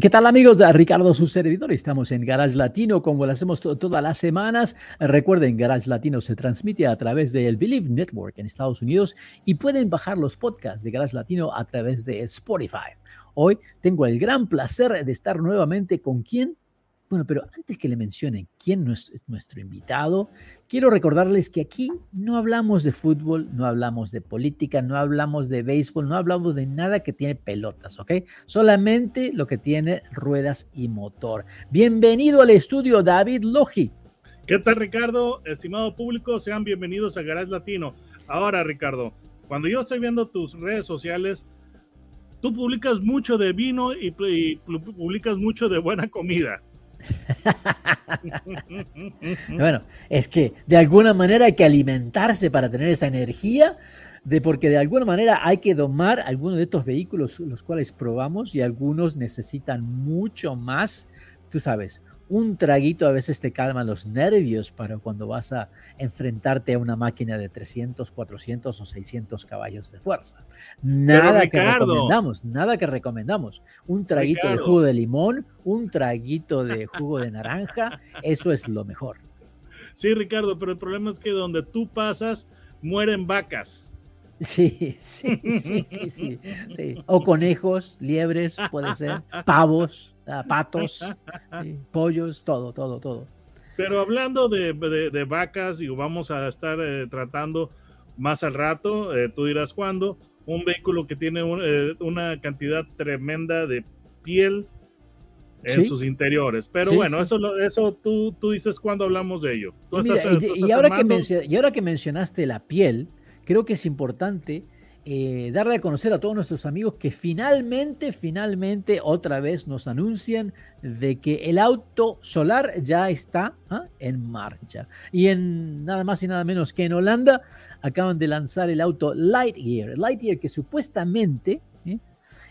¿Y qué tal amigos Ricardo, su servidor? Estamos en Garage Latino como lo hacemos todas las semanas. Recuerden, Garage Latino se transmite a través del Believe Network en Estados Unidos y pueden bajar los podcasts de Garage Latino a través de Spotify. Hoy tengo el gran placer de estar nuevamente con quien bueno, pero antes que le mencionen quién es nuestro invitado, quiero recordarles que aquí no hablamos de fútbol, no hablamos de política, no hablamos de béisbol, no hablamos de nada que tiene pelotas, ¿ok? Solamente lo que tiene ruedas y motor. Bienvenido al estudio, David Logi. ¿Qué tal, Ricardo? Estimado público, sean bienvenidos a Garage Latino. Ahora, Ricardo, cuando yo estoy viendo tus redes sociales, tú publicas mucho de vino y, y publicas mucho de buena comida. bueno, es que de alguna manera hay que alimentarse para tener esa energía, de porque de alguna manera hay que domar algunos de estos vehículos, los cuales probamos, y algunos necesitan mucho más, tú sabes, un traguito a veces te calma los nervios para cuando vas a enfrentarte a una máquina de 300, 400 o 600 caballos de fuerza. Nada que recomendamos, nada que recomendamos. Un traguito de jugo de limón, un traguito de jugo de naranja, eso es lo mejor. Sí, Ricardo, pero el problema es que donde tú pasas mueren vacas. Sí, sí, sí, sí, sí, O conejos, liebres, puede ser, pavos, ah, patos, pollos, todo, todo, todo. Pero hablando de, vacas, y vamos a estar eh, tratando más al rato, eh, tú dirás cuándo, un vehículo que tiene eh, una cantidad tremenda de piel en sus interiores. Pero bueno, eso eso tú, tú dices cuando hablamos de ello. y, ahora que y ahora que mencionaste la piel, creo que es importante eh, darle a conocer a todos nuestros amigos que finalmente, finalmente, otra vez nos anuncian de que el auto solar ya está ¿ah? en marcha. Y en nada más y nada menos que en Holanda acaban de lanzar el auto Lightyear. Lightyear que supuestamente ¿eh?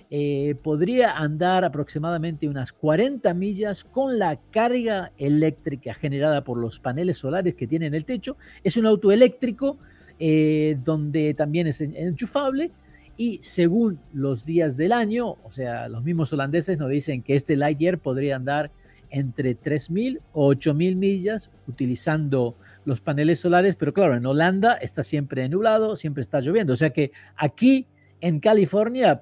Eh, podría andar aproximadamente unas 40 millas con la carga eléctrica generada por los paneles solares que tiene en el techo. Es un auto eléctrico eh, donde también es enchufable y según los días del año, o sea, los mismos holandeses nos dicen que este Lightyear podría andar entre 3.000 o 8.000 millas utilizando los paneles solares, pero claro, en Holanda está siempre nublado, siempre está lloviendo, o sea que aquí en California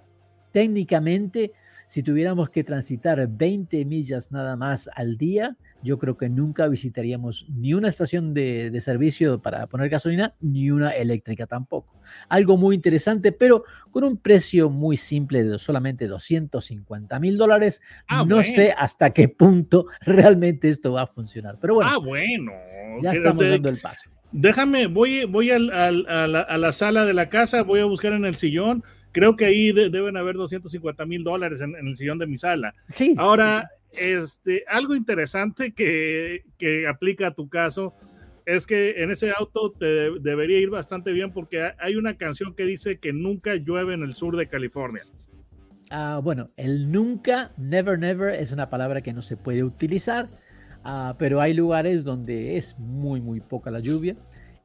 técnicamente si tuviéramos que transitar 20 millas nada más al día, yo creo que nunca visitaríamos ni una estación de, servicio para poner gasolina, ni una eléctrica tampoco. Algo muy interesante, pero con un precio muy simple de solamente 250 mil dólares. Ah, no sé hasta qué punto realmente esto va a funcionar. Pero bueno, ah, bueno. ya estamos dando el paso. Déjame, voy, voy a, la, a la sala de la casa, voy a buscar en el sillón Creo que ahí deben haber 250 mil dólares en, el sillón de mi sala. Sí. Ahora, este, algo interesante que, que, aplica a tu caso es que en ese auto te debería ir bastante bien porque hay una canción que dice que nunca llueve en el sur de California. Ah, bueno, el nunca, never, never es una palabra que no se puede utilizar, ah, pero hay lugares donde es muy, muy poca la lluvia.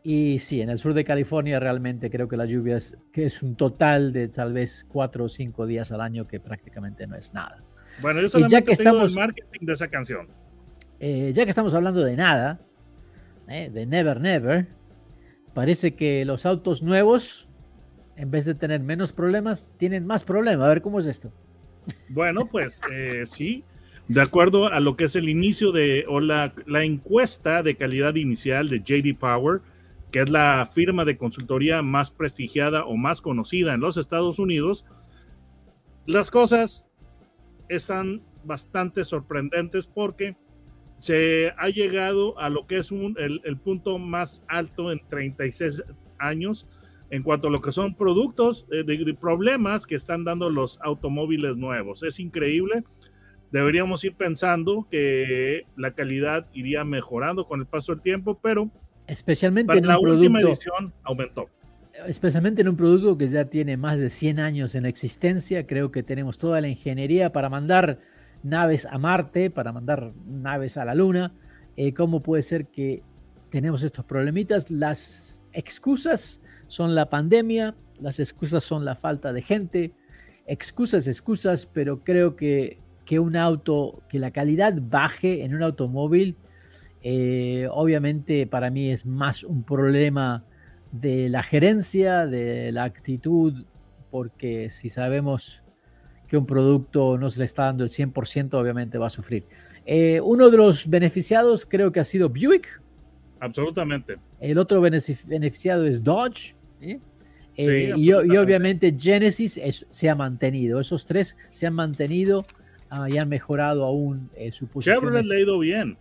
Y sí, en el sur de California realmente creo que la lluvia es, que es un total de tal vez cuatro o cinco días al año que prácticamente no es nada. Bueno, yo solamente ya que estamos, marketing de esa canción. Eh, ya que estamos hablando de nada, eh, de Never Never, parece que los autos nuevos, en vez de tener menos problemas, tienen más problemas. A ver, ¿cómo es esto? Bueno, pues eh, sí, de acuerdo a lo que es el inicio de, o la, la encuesta de calidad inicial de JD Power, que es la firma de consultoría más prestigiada o más conocida en los Estados Unidos, las cosas están bastante sorprendentes porque se ha llegado a lo que es el, punto más alto en 36 años en cuanto a lo que son productos eh, de, problemas que están dando los automóviles nuevos. Es increíble. deberíamos ir pensando que la calidad iría mejorando con el paso del tiempo, pero especialmente en la un última producto, edición aumentó. especialmente en un producto que ya tiene más de 100 años en existencia, creo que tenemos toda la ingeniería para mandar naves a Marte, para mandar naves a la Luna. Eh, ¿Cómo puede ser que tenemos estos problemitas? Las excusas son la pandemia, las excusas son la falta de gente, excusas, excusas, pero creo que, que un auto, que la calidad baje en un automóvil, eh, obviamente para mí es más un problema de la gerencia, de la actitud, porque si sabemos que un producto no se le está dando el 100%, obviamente va a sufrir. Eh, uno de los beneficiados creo que ha sido Buick. Absolutamente. El otro beneficiado es Dodge. ¿eh? Sí, y, y obviamente Genesis es- se ha mantenido. Esos tres se han mantenido ah, y han mejorado aún eh, su posición. Chevrolet le ha ido bien.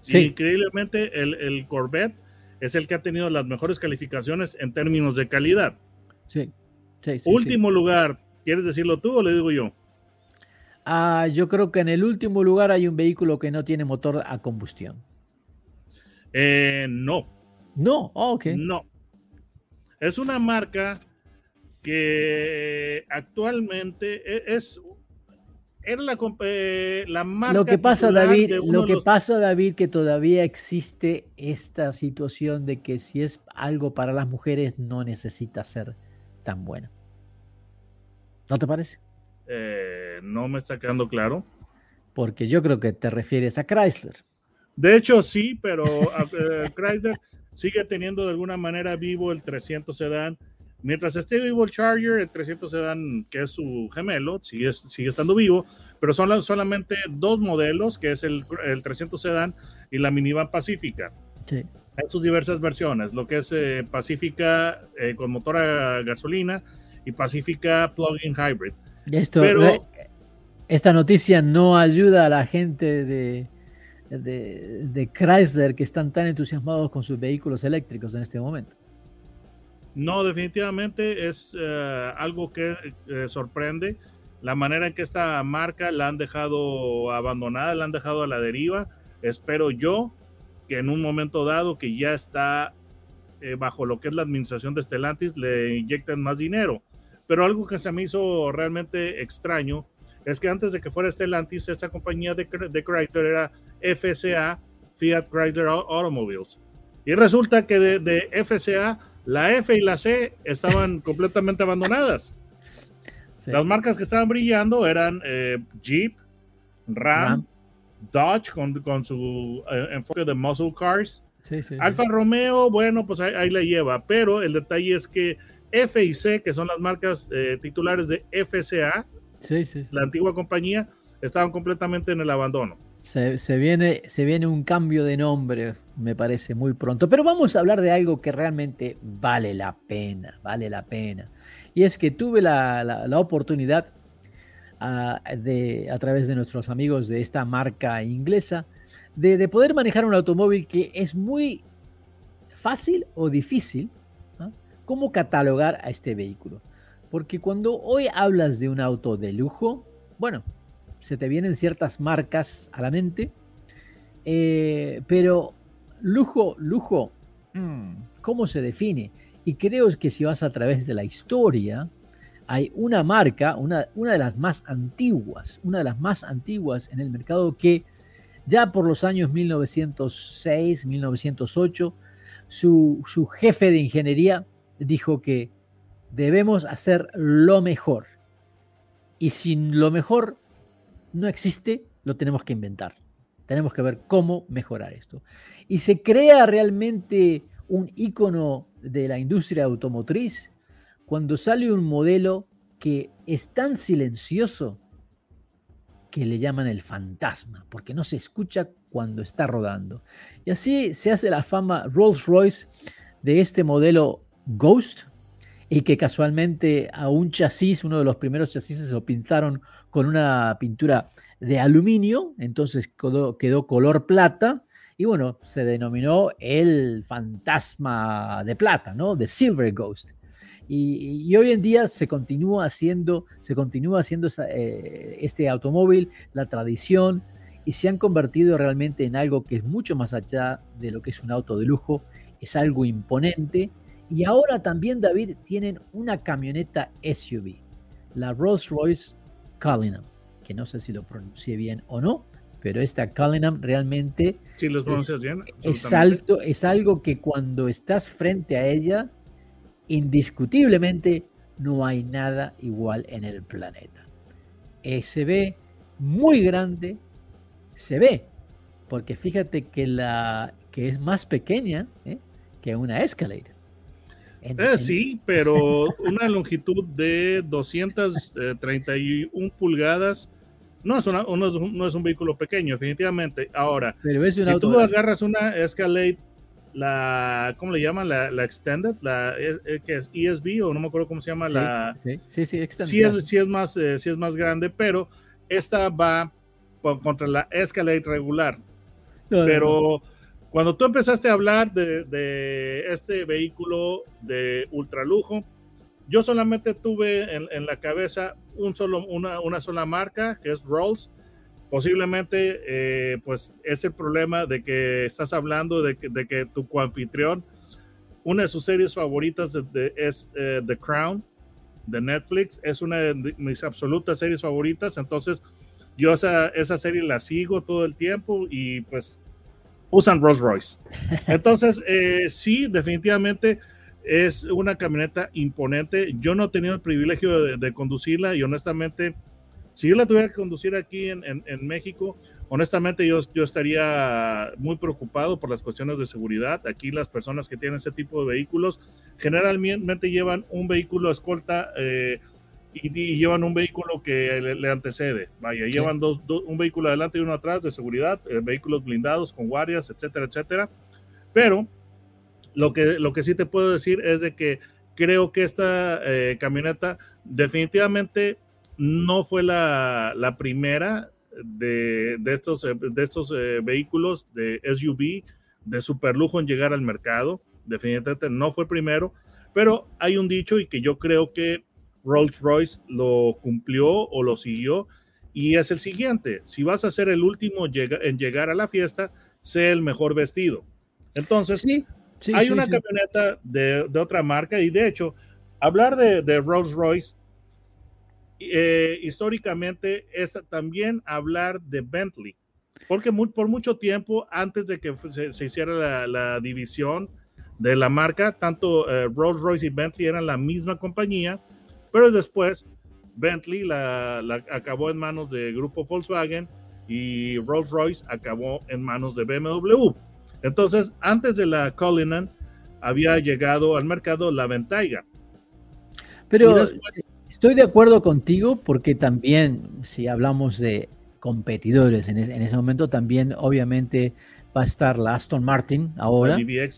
Sí, Increíblemente, el, el Corvette es el que ha tenido las mejores calificaciones en términos de calidad. sí, sí, sí, Último lugar, ¿quieres decirlo tú o le digo yo? Ah, yo creo que en el último lugar hay un vehículo que no tiene motor a combustión. Eh, no, No, oh, ok. no. Es una marca que actualmente e- es era la, eh, la marca Lo que pasa, David, lo que los- pasa, David, que todavía existe esta situación de que si es algo para las mujeres no necesita ser tan buena. ¿No te parece? eh, no me está quedando claro. Porque yo creo que te refieres a Chrysler. De hecho, sí, pero eh, Chrysler sigue teniendo de alguna manera vivo el 300 sedán. Mientras esté vivo el Charger, el 300 sedán, que es su gemelo, sigue, sigue estando vivo, pero son la- solamente dos modelos, que es el, el 300 sedán y la minivan Pacífica. Sí. Hay sus diversas versiones, lo que es eh, Pacífica eh, con motor a gasolina y Pacífica plug-in hybrid. Esto, Pero- eh, esta noticia no ayuda a la gente de, de, de Chrysler que están tan entusiasmados con sus vehículos eléctricos en este momento. No, definitivamente es eh, algo que eh, sorprende. La manera en que esta marca la han dejado abandonada, la han dejado a la deriva. Espero yo que en un momento dado que ya está eh, bajo lo que es la administración de Stellantis, le inyecten más dinero. Pero algo que se me hizo realmente extraño es que antes de que fuera Stellantis, esta compañía de, de Chrysler era FCA, Fiat Chrysler Au- Automobiles. Y resulta que de, de FCA, la F y la C estaban completamente abandonadas. Sí. Las marcas que estaban brillando eran eh, Jeep, Ram, Ram. Dodge con, con su eh, enfoque de muscle cars. Sí, sí, sí. Alfa Romeo, bueno, pues ahí, ahí la lleva, pero el detalle es que F y C, que son las marcas eh, titulares de FCA, la antigua compañía, estaban completamente en el abandono. Se, viene, se viene un cambio de nombre, me parece, muy pronto. Pero vamos a hablar de algo que realmente vale la pena, vale la pena. Y es que tuve la, la- oportunidad ah, de, a través de nuestros amigos de esta marca inglesa de, de poder manejar un automóvil que es muy fácil o difícil. ¿ah? ¿Cómo catalogar a este vehículo? Porque cuando hoy hablas de un auto de lujo, bueno, se te vienen ciertas marcas a la mente, eh, pero lujo, lujo, mm, ¿cómo se define? Y creo que si vas a través de la historia, hay una marca, una, una de las más antiguas, una de las más antiguas en el mercado que ya por los años 1906, 1908, su, su jefe de ingeniería dijo que debemos hacer lo mejor. Y si lo mejor no existe, lo tenemos que inventar. Tenemos que ver cómo mejorar esto. Y se crea realmente un icono de la industria automotriz cuando sale un modelo que es tan silencioso que le llaman el fantasma, porque no se escucha cuando está rodando. Y así se hace la fama Rolls Royce de este modelo Ghost, y que casualmente a un chasis, uno de los primeros chasis, lo pintaron con una pintura de aluminio, entonces quedó, quedó color plata, y bueno, se denominó el fantasma de plata, ¿no? The Silver Ghost. Y, hoy en día se continúa haciendo, se continúa haciendo eh, este automóvil, la tradición, y se han convertido realmente en algo que es mucho más allá de lo que es un auto de lujo, es algo imponente. Y ahora también, David, tienen una camioneta SUV, la Rolls Royce Cullinan, que no sé si lo pronuncié bien o no, pero esta Cullinan realmente es, alto, es algo que cuando estás frente a ella, indiscutiblemente no hay nada igual en el planeta. Eh, se ve muy grande, se ve, porque fíjate que, la, que es más pequeña ¿eh? que una Escalade. Eh, sí, pero una longitud de 231 pulgadas no es, una, no es un vehículo pequeño, definitivamente. Ahora, si tú agarras una Escalade, la, ¿cómo le llaman? La, la Extended, la eh, eh, que es ESB o no me acuerdo cómo se llama. la, sí, sí, sí, Extended. Sí es, más, eh, es más grande, pero esta va contra la Escalade regular. pero cuando tú empezaste a hablar de, de este vehículo de ultralujo, yo solamente tuve en, la cabeza un solo, una, una, sola marca, que es Rolls. Posiblemente, eh, pues es el problema de que estás hablando de que, de que tu coanfitrión, una de sus series favoritas es eh, The Crown de Netflix. Es una de mis absolutas series favoritas. Entonces, yo esa, esa serie la sigo todo el tiempo y pues usan Rolls Royce. Entonces, eh, sí, definitivamente es una camioneta imponente. Yo no he tenido el privilegio de, conducirla y honestamente, si yo la tuviera que conducir aquí en, México, honestamente yo, yo, estaría muy preocupado por las cuestiones de seguridad. Aquí las personas que tienen ese tipo de vehículos generalmente llevan un vehículo escolta eh, y, llevan un vehículo que le, antecede. Vaya, llevan dos, un vehículo adelante y uno atrás de seguridad, eh, vehículos blindados con guardias, etcétera, etcétera. Pero lo que, lo que sí te puedo decir es de que creo que esta eh, camioneta definitivamente no fue la, primera de, estos, de estos eh, vehículos de SUV de superlujo en llegar al mercado. Definitivamente no fue primero, pero hay un dicho y que yo creo que Rolls Royce lo cumplió o lo siguió y es el siguiente, si vas a ser el último en llegar a la fiesta, sé el mejor vestido. Entonces, sí. Hay una camioneta de, otra marca y de hecho, hablar de, Rolls Royce eh, históricamente es también hablar de Bentley, porque por mucho tiempo antes de que se, hiciera la, división de la marca, tanto eh, Rolls Royce y Bentley eran la misma compañía, pero después Bentley la, acabó en manos de grupo Volkswagen y Rolls Royce acabó en manos de BMW. Entonces, antes de la Cullinan, había llegado al mercado la Ventaiga. Pero estoy de acuerdo contigo porque también, si hablamos de competidores en, ese momento, también obviamente va a estar la Aston Martin ahora eh,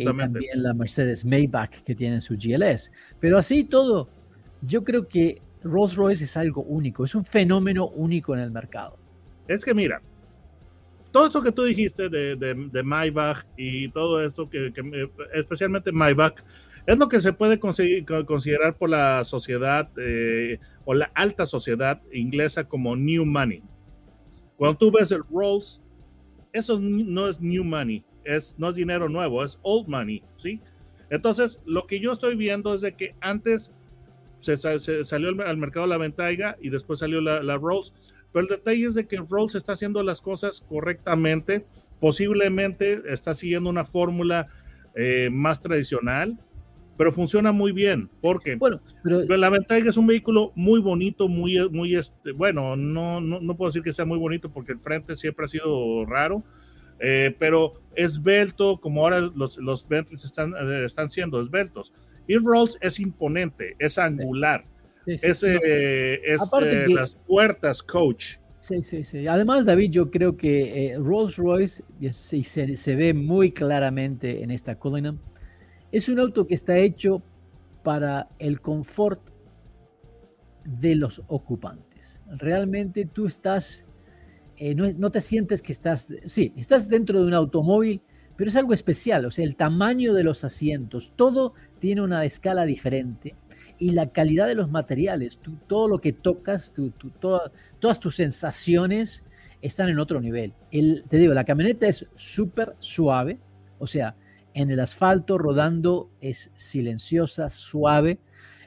y también la Mercedes Maybach que tiene su GLS. Pero así todo, yo creo que Rolls Royce es algo único, es un fenómeno único en el mercado. Es que mira, todo eso que tú dijiste de, de, Maybach y todo esto, que, especialmente Maybach, es lo que se puede considerar por la sociedad eh, o la alta sociedad inglesa como new money. Cuando tú ves el Rolls, eso no es new money, es, no es dinero nuevo, es old money, ¿sí? Entonces, lo que yo estoy viendo es de que antes se, salió al, mercado la Ventaiga y después salió la, la Rolls, pero el detalle es de que Rolls está haciendo las cosas correctamente, posiblemente está siguiendo una fórmula eh, más tradicional, pero funciona muy bien. porque Bueno, pero... la ventaja es un vehículo muy bonito, muy, muy, este, bueno, no, no, puedo decir que sea muy bonito porque el frente siempre ha sido raro, eh, pero esbelto, como ahora los, los Bentleys están, eh, están siendo esbeltos. Y Rolls es imponente, es angular. Es, eh, eh, las puertas, coach. Sí, sí, sí. Además, David, yo creo que eh, Rolls Royce, se, se, ve muy claramente en esta Cullinan, es un auto que está hecho para el confort de los ocupantes. Realmente tú estás, no, no, te sientes que estás, sí, estás dentro de un automóvil, pero es algo especial, o sea, el tamaño de los asientos, todo tiene una escala diferente y la calidad de los materiales, todo lo que tocas, todas tus sensaciones están en otro nivel. El, te digo, la camioneta es súper suave, o sea, en el asfalto rodando es silenciosa, suave.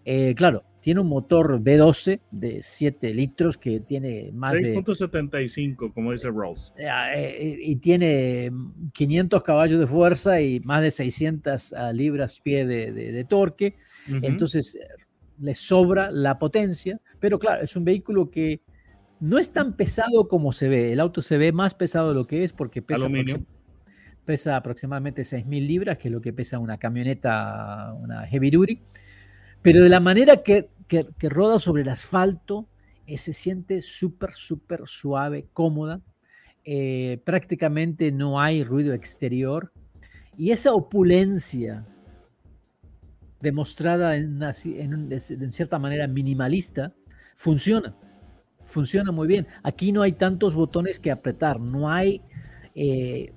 Eh, claro, tiene un motor V12 de 7 litros que tiene más de... 6.75, como dice Rolls. Eh, eh, y tiene 500 caballos de fuerza y más de 600 ah, libras pie de, torque. Entonces, le sobra la potencia. Pero claro, es un vehículo que no es tan pesado como se ve. El auto se ve más pesado de lo que es porque pesa, pesa aproximadamente 6.000 libras, que es lo que pesa una camioneta, una heavy duty. Pero de la manera que, roda sobre el asfalto, eh, se siente súper, súper suave, cómoda. Eh, prácticamente no hay ruido exterior. Y esa opulencia demostrada en, en cierta manera minimalista funciona. Funciona muy bien. Aquí no hay tantos botones que apretar. No hay... Eh,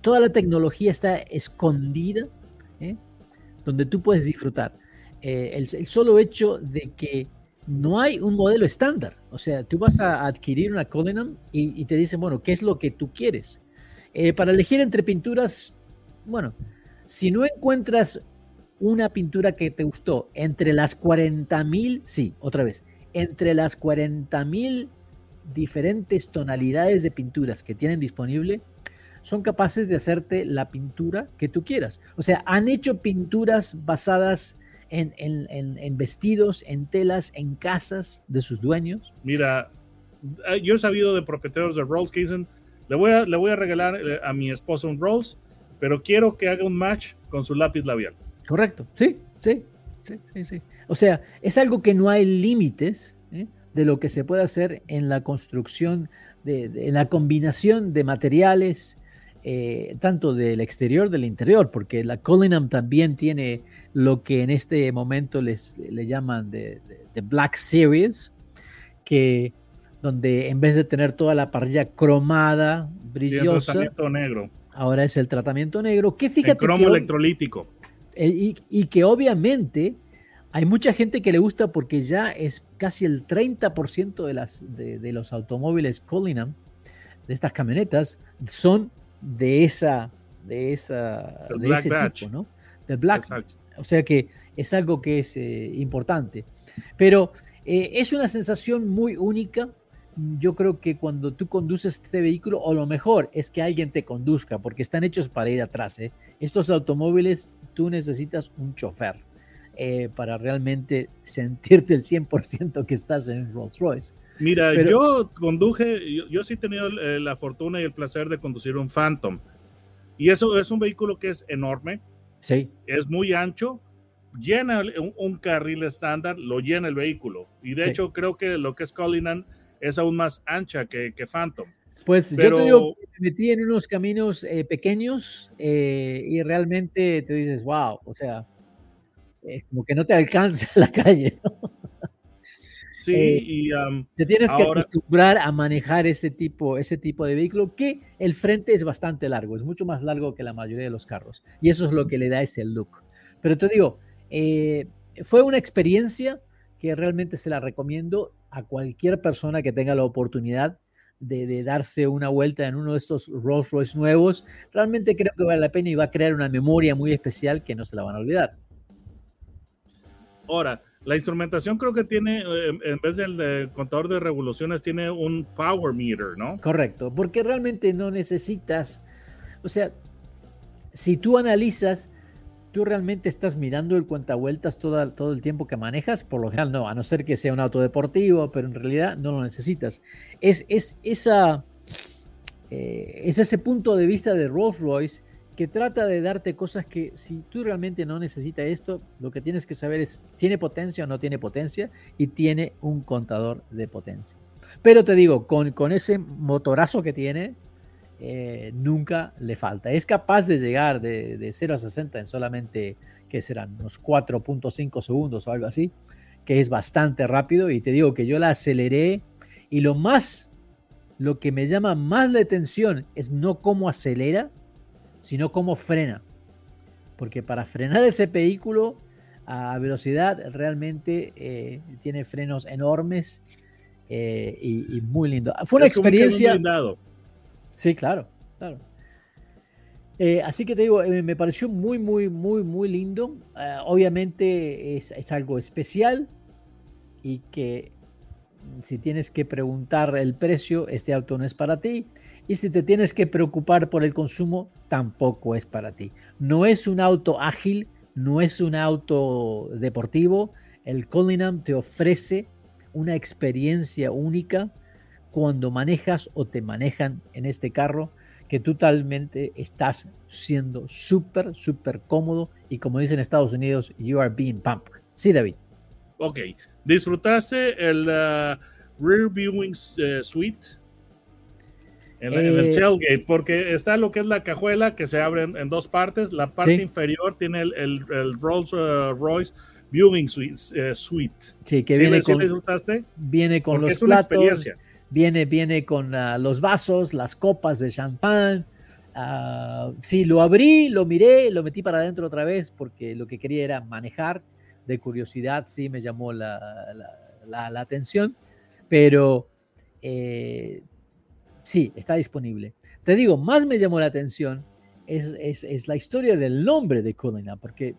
toda la tecnología está escondida, donde tú puedes disfrutar. Eh, el, solo hecho de que no hay un modelo estándar. O sea, tú vas a adquirir una Cullinan y, te dicen, bueno, ¿qué es lo que tú quieres? Eh, para elegir entre pinturas, bueno, si no encuentras una pintura que te gustó entre las 40 mil, sí, otra vez, entre las 40 mil diferentes tonalidades de pinturas que tienen disponible, son capaces de hacerte la pintura que tú quieras. O sea, han hecho pinturas basadas en, vestidos, en telas, en casas de sus dueños? Mira, eh, yo he sabido de propietarios de Rolls que dicen, le voy a, le voy a regalar eh, a mi esposo un Rolls, pero quiero que haga un match con su lápiz labial. Correcto, sí, sí, sí, sí, sí. O sea, es algo que no hay límites ¿eh? de lo que se puede hacer en la construcción, de, en la combinación de materiales, eh, tanto del exterior del interior, porque la Cullinan también tiene lo que en este momento les le llaman de, Black Series, que donde en vez de tener toda la parrilla cromada, brillosa, negro. ahora es el tratamiento negro, que fíjate... cromo electrolítico. y, y, que obviamente hay mucha gente que le gusta porque ya es casi el 30% de, las, de, de los automóviles Cullinan, de estas camionetas, son de esa, de esa, de ese tipo, ¿no? De Black. O sea que es algo que es eh, importante. Pero eh, es una sensación muy única. Yo creo que cuando tú conduces este vehículo, o lo mejor es que alguien te conduzca, porque están hechos para ir atrás. ¿eh? Estos automóviles, tú necesitas un chofer para realmente sentirte el 100% que estás en Rolls Royce. Mira, yo conduje, yo, sí he tenido eh, la fortuna y el placer de conducir un Phantom. Y eso es un vehículo que es enorme. Sí. Es muy ancho. Llena un, carril estándar, lo llena el vehículo. Y de hecho, creo que lo que es Cullinan es aún más ancha que, que Phantom. Pues yo te digo, me metí en unos caminos eh, pequeños eh, y realmente te dices, wow, o sea, es como que no te alcanza la calle. ¿no? Sí, eh, y te tienes que acostumbrar a manejar ese tipo, ese tipo de vehículo que el frente es bastante largo, es mucho más largo que la mayoría de los carros y eso es lo que le da ese look. Pero te digo, eh, fue una experiencia que realmente se la recomiendo a cualquier persona que tenga la oportunidad de, darse una vuelta en uno de estos Rolls Royce nuevos. Realmente creo que vale la pena y va a crear una memoria muy especial que no se la van a olvidar. Ahora, la instrumentación creo que tiene, eh, en vez del contador de revoluciones, tiene un power meter, ¿no? Correcto, porque realmente no necesitas, o sea, si tú analizas, tú realmente estás mirando el cuentavueltas todo, todo el tiempo que manejas, por lo general no, a no ser que sea un auto deportivo, pero en realidad no lo necesitas. Es, es, esa, eh, es ese punto de vista de Rolls Royce que trata de darte cosas que si tú realmente no necesitas esto, lo que tienes que saber es, ¿tiene potencia o no tiene potencia? Y tiene un contador de potencia. Pero te digo, con, con ese motorazo que tiene, eh, nunca le falta. Es capaz de llegar de, de 0 a 60 en solamente, ¿qué serán? Unos 4.5 segundos o algo así, que es bastante rápido. Y te digo que yo la aceleré y lo más, lo que me llama más la atención es no cómo acelera, sino cómo frena. Porque para frenar ese vehículo a velocidad realmente eh, tiene frenos enormes eh, y, muy lindo. Fue una experiencia. Sí, claro, claro. Eh, así que te digo, me pareció muy, muy, muy, muy lindo. obviamente es, es, algo especial y que si tienes que preguntar el precio, este auto no es para ti. Y si te tienes que preocupar por el consumo, tampoco es para ti. No es un auto ágil, no es un auto deportivo. El Cullinan te ofrece una experiencia única cuando manejas o te manejan en este carro que totalmente estás siendo súper, súper cómodo y como dicen en Estados Unidos, you are being pampered. Sí, David. Ok. ¿Disfrutaste el uh, Rear Viewing uh, Suite? En, el eh, tailgate, porque está lo que es la cajuela que se abre en, dos partes. La parte inferior tiene el, el, Rolls uh, Royce Viewing Suite. Sí, que viene, con, viene con los platos, viene, viene con los vasos, las copas de champán. Uh, sí, lo abrí, lo miré, lo metí para adentro otra vez porque lo que quería era manejar de curiosidad sí me llamó la, la, atención, pero eh, sí, está disponible. Te digo, más me llamó la atención es, es, es la historia del nombre de Colina, porque,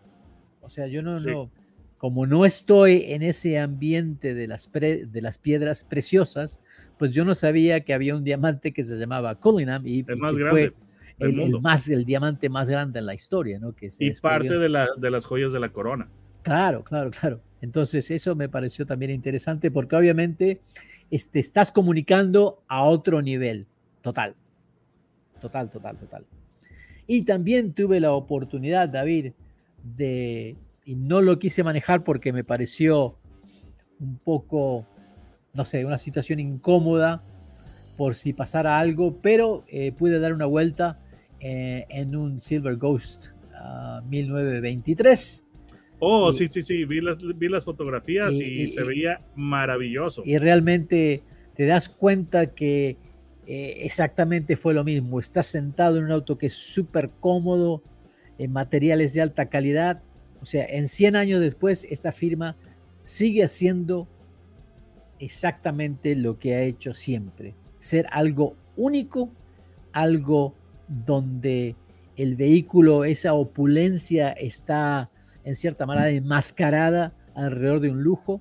o sea, yo no, no, como no estoy en ese ambiente de las, de las piedras preciosas, pues yo no sabía que había un diamante que se llamaba Cullinan y, el más grande fue el, más, el diamante más grande en la historia, ¿no? Que y parte de, la, de las joyas de la corona. Claro, claro, claro. Entonces eso me pareció también interesante porque obviamente este, estás comunicando a otro nivel, total, total, total, total. Y también tuve la oportunidad, David, de, y no lo quise manejar porque me pareció un poco, no sé, una situación incómoda por si pasara algo, pero eh, pude dar una vuelta eh, en un Silver Ghost 1923 Oh, sí, sí, sí, vi las, vi las fotografías y, se veía maravilloso. Y realmente te das cuenta que eh, exactamente fue lo mismo. Estás sentado en un auto que es súper cómodo, en materiales de alta calidad. O sea, en 100 años después, esta firma sigue haciendo exactamente lo que ha hecho siempre. Ser algo único, algo donde el vehículo, esa opulencia está en cierta manera enmascarada alrededor de un lujo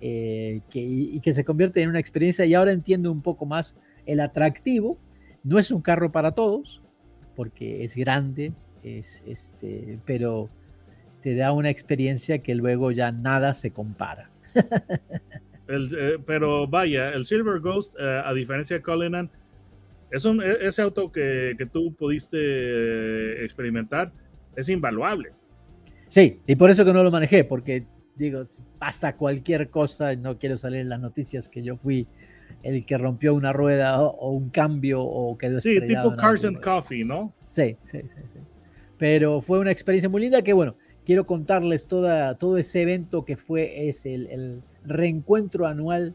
eh, que, y que se convierte en una experiencia y ahora entiendo un poco más el atractivo. No es un carro para todos, porque es grande, es este, pero te da una experiencia que luego ya nada se compara. Eh, pero vaya, el Silver Ghost, eh, a diferencia de Cullinan, es un, e, ese auto que, que tú pudiste experimentar es invaluable. Sí, y por eso que no lo manejé, porque digo, pasa cualquier cosa, no quiero salir en las noticias que yo fui el que rompió una rueda o, un cambio o quedó Sí, tipo Cars and Coffee, ¿no? Sí, sí, sí, sí. Pero fue una experiencia muy linda que, bueno, quiero contarles toda, todo ese evento que fue es el, reencuentro anual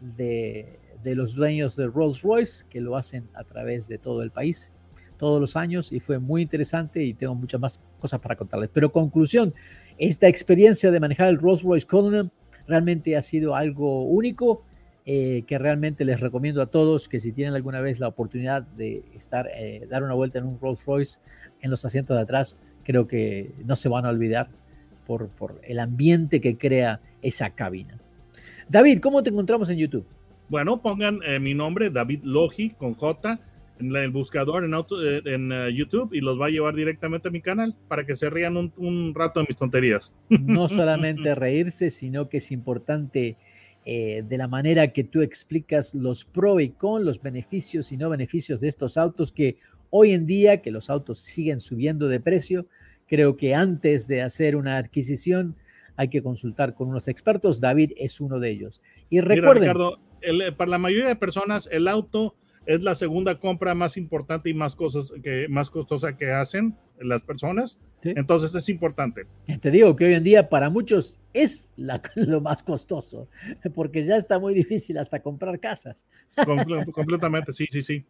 de, de, los dueños de Rolls Royce, que lo hacen a través de todo el país todos los años y fue muy interesante y tengo muchas más cosas para contarles. Pero conclusión, esta experiencia de manejar el Rolls Royce Cullinan realmente ha sido algo único eh, que realmente les recomiendo a todos que si tienen alguna vez la oportunidad de estar, eh, dar una vuelta en un Rolls Royce en los asientos de atrás, creo que no se van a olvidar por, por el ambiente que crea esa cabina. David, ¿cómo te encontramos en YouTube? Bueno, pongan eh, mi nombre, David Logi, con J en el buscador en, auto, eh, en uh, YouTube y los va a llevar directamente a mi canal para que se rían un, un rato de mis tonterías. No solamente reírse, sino que es importante eh, de la manera que tú explicas los pro y con, los beneficios y no beneficios de estos autos que hoy en día, que los autos siguen subiendo de precio, creo que antes de hacer una adquisición hay que consultar con unos expertos. David es uno de ellos. Y recuerden, Ricardo, para la mayoría de personas, el auto es la segunda compra más importante y más cosas que más costosa que hacen las personas. Entonces es importante. Te digo que hoy en día para muchos es lo más costoso, porque ya está muy difícil hasta comprar casas. completamente, sí, sí, sí.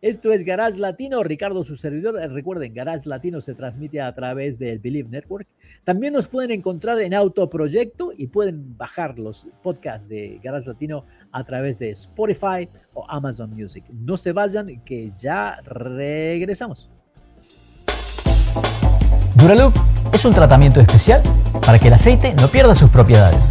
Esto es Garage Latino, Ricardo su servidor. Recuerden, Garage Latino se transmite a través del Believe Network. También nos pueden encontrar en Autoproyecto y pueden bajar los podcasts de Garage Latino a través de Spotify o Amazon Music. No se vayan, que ya regresamos. Duraloop es un tratamiento especial para que el aceite no pierda sus propiedades.